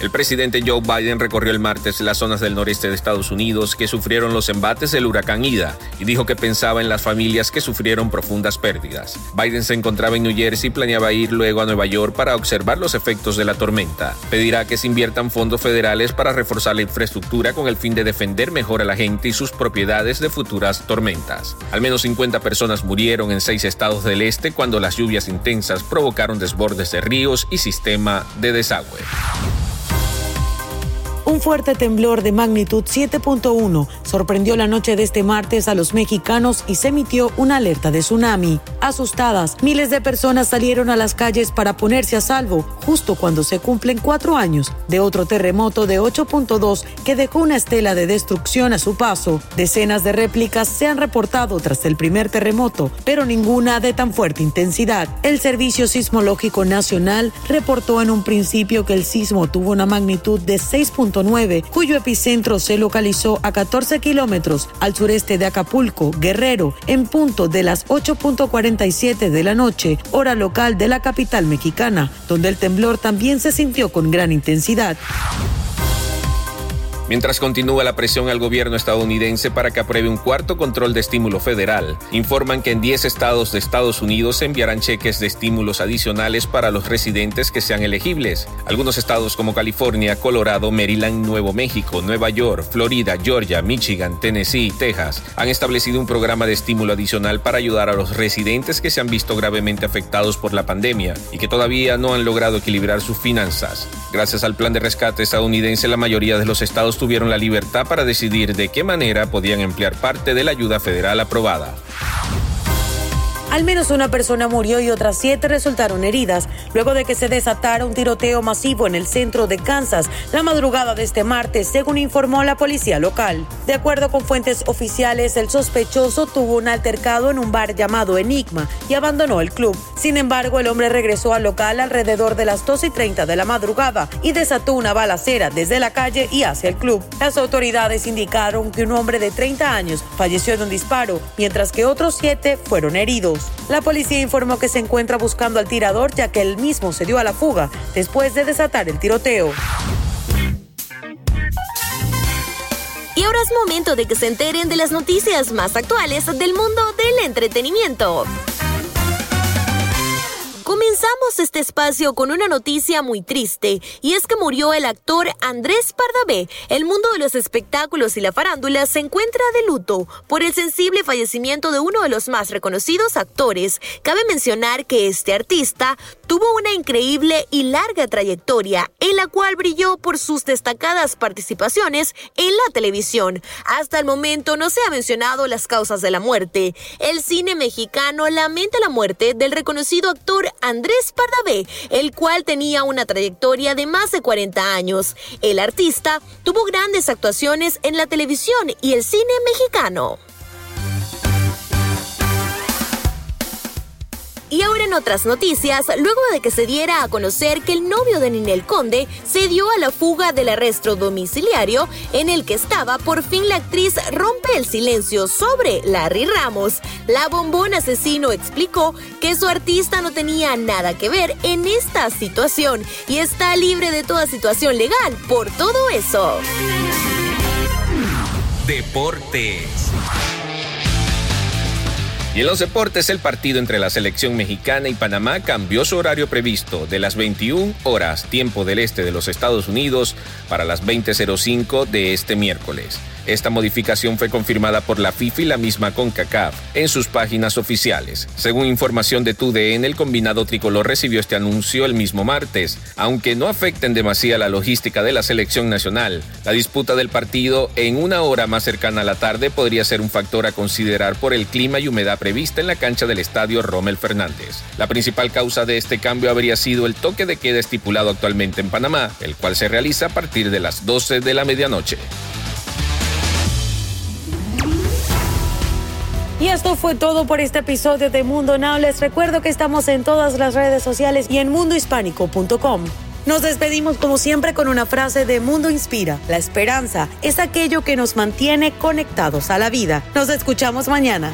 El presidente Joe Biden recorrió el martes las zonas del noreste de Estados Unidos que sufrieron los embates del huracán Ida y dijo que pensaba en las familias que sufrieron profundas pérdidas. Biden se encontraba en New Jersey y planeaba ir luego a Nueva York para observar los efectos de la tormenta. Pedirá que se inviertan fondos federales para reforzar la infraestructura con el fin de defender mejor a la gente y sus propiedades de futuras tormentas. Al menos 50 personas murieron en seis estados del este cuando las lluvias intensas provocaron desbordes de ríos y sistema de desagüe. Un fuerte temblor de magnitud 7.1 sorprendió la noche de este martes a los mexicanos y se emitió una alerta de tsunami. Asustadas, miles de personas salieron a las calles para ponerse a salvo justo cuando se cumplen cuatro años de otro terremoto de 8.2 que dejó una estela de destrucción a su paso. Decenas de réplicas se han reportado tras el primer terremoto, pero ninguna de tan fuerte intensidad. El Servicio Sismológico Nacional reportó en un principio que el sismo tuvo una magnitud de 6.9 cuyo epicentro se localizó a 14 kilómetros al sureste de Acapulco, Guerrero, en punto de las 8.47 de la noche, hora local de la capital mexicana, donde el temblor también se sintió con gran intensidad. Mientras continúa la presión al gobierno estadounidense para que apruebe un cuarto control de estímulo federal, informan que en 10 estados de Estados Unidos se enviarán cheques de estímulos adicionales para los residentes que sean elegibles. Algunos estados como California, Colorado, Maryland, Nuevo México, Nueva York, Florida, Georgia, Michigan, Tennessee y Texas han establecido un programa de estímulo adicional para ayudar a los residentes que se han visto gravemente afectados por la pandemia y que todavía no han logrado equilibrar sus finanzas. Gracias al plan de rescate estadounidense, la mayoría de los estados tuvieron la libertad para decidir de qué manera podían emplear parte de la ayuda federal aprobada. Al menos una persona murió y otras siete resultaron heridas luego de que se desatara un tiroteo masivo en el centro de Kansas la madrugada de este martes, según informó la policía local. De acuerdo con fuentes oficiales, el sospechoso tuvo un altercado en un bar llamado Enigma y abandonó el club. Sin embargo, el hombre regresó al local alrededor de las 2 y 30 de la madrugada y desató una balacera desde la calle y hacia el club. Las autoridades indicaron que un hombre de 30 años falleció de un disparo, mientras que otros siete fueron heridos. La policía informó que se encuentra buscando al tirador ya que él mismo se dio a la fuga después de desatar el tiroteo. Y ahora es momento de que se enteren de las noticias más actuales del mundo del entretenimiento. Comenzamos este espacio con una noticia muy triste, y es que murió el actor Andrés Pardavé. El mundo de los espectáculos y la farándula se encuentra de luto por el sensible fallecimiento de uno de los más reconocidos actores. Cabe mencionar que este artista tuvo una increíble y larga trayectoria, en la cual brilló por sus destacadas participaciones en la televisión. Hasta el momento no se ha mencionado las causas de la muerte. El cine mexicano lamenta la muerte del reconocido actor Andrés Pardavé, el cual tenía una trayectoria de más de 40 años. El artista tuvo grandes actuaciones en la televisión y el cine mexicano. Y ahora en otras noticias, luego de que se diera a conocer que el novio de Ninel Conde se dio a la fuga del arresto domiciliario en el que estaba, por fin la actriz rompe el silencio sobre Larry Ramos. La bombón asesino explicó que su artista no tenía nada que ver en esta situación y está libre de toda situación legal por todo eso. Deportes. Y en los deportes, el partido entre la selección mexicana y Panamá cambió su horario previsto de las 21 horas tiempo del este de los Estados Unidos para las 20.05 de este miércoles. Esta modificación fue confirmada por la FIFA y la misma CONCACAF en sus páginas oficiales. Según información de TUDN, el combinado tricolor recibió este anuncio el mismo martes, aunque no afecten demasiado la logística de la selección nacional. La disputa del partido en una hora más cercana a la tarde podría ser un factor a considerar por el clima y humedad prevista en la cancha del estadio Rommel Fernández. La principal causa de este cambio habría sido el toque de queda estipulado actualmente en Panamá, el cual se realiza a partir de las 12 de la medianoche. Y esto fue todo por este episodio de Mundo Now. Les recuerdo que estamos en todas las redes sociales y en mundohispánico.com. Nos despedimos como siempre con una frase de Mundo Inspira. La esperanza es aquello que nos mantiene conectados a la vida. Nos escuchamos mañana.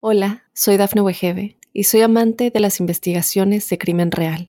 Hola, soy Dafne Wegebe y soy amante de las investigaciones de crimen real.